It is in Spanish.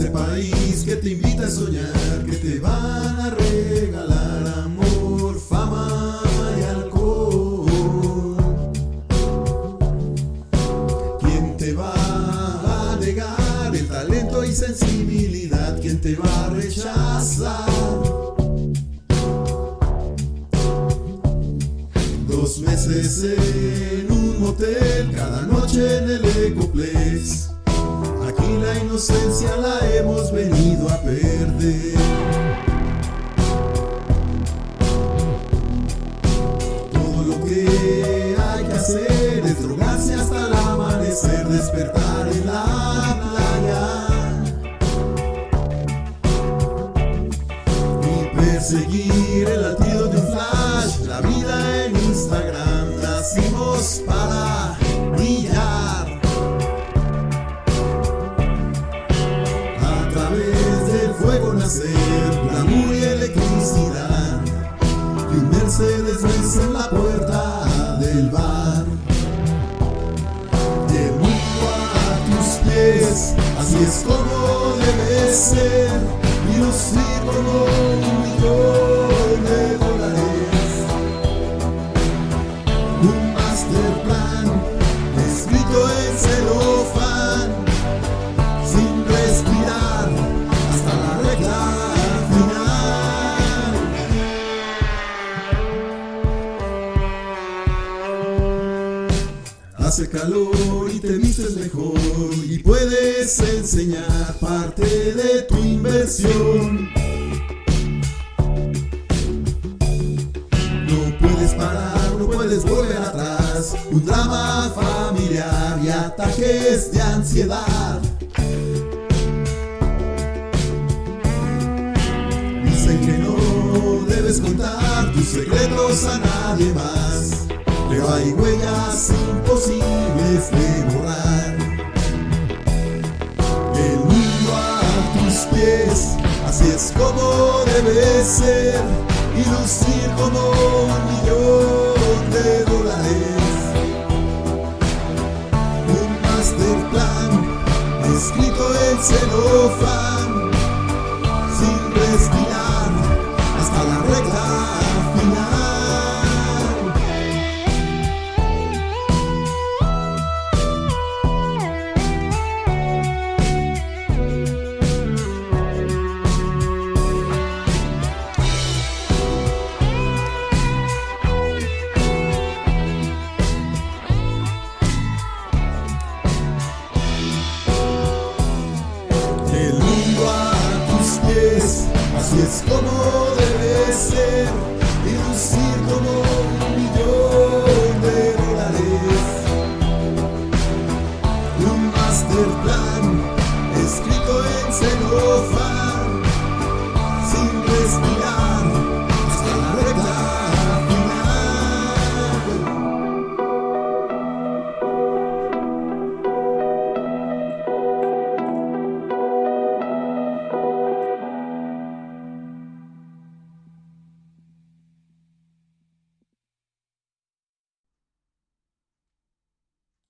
país que te invita a soñar, que te van a regalar amor, fama y alcohol. ¿Quién te va a negar el talento y sensibilidad? ¿Quién te va a rechazar? Dos meses en un motel, cada noche en el Ecoplex. Aquí la inocencia la hemos venido a perder. Todo lo que hay que hacer es drogarse hasta el amanecer, despertar en la playa y perseguir nacer, glamour y electricidad, y un Mercedes Benz en la puerta del bar. Mundo a tus pies, así es como debe ser, y lucir como un Hace calor y te vistes mejor y puedes enseñar parte de tu inversión. No puedes parar, no puedes volver atrás. Un drama familiar y ataques de ansiedad. Dicen que no debes contar tus secretos a nadie más. Pero hay huellas imposibles de borrar. El mundo a tus pies, así es como debe ser. Y lucir como un millón de dólares. Un master plan escrito en celofán, sin respirar así es como debe ser, y lucir como un millón de dólares. Un master plan escrito en celofán, sin respirar.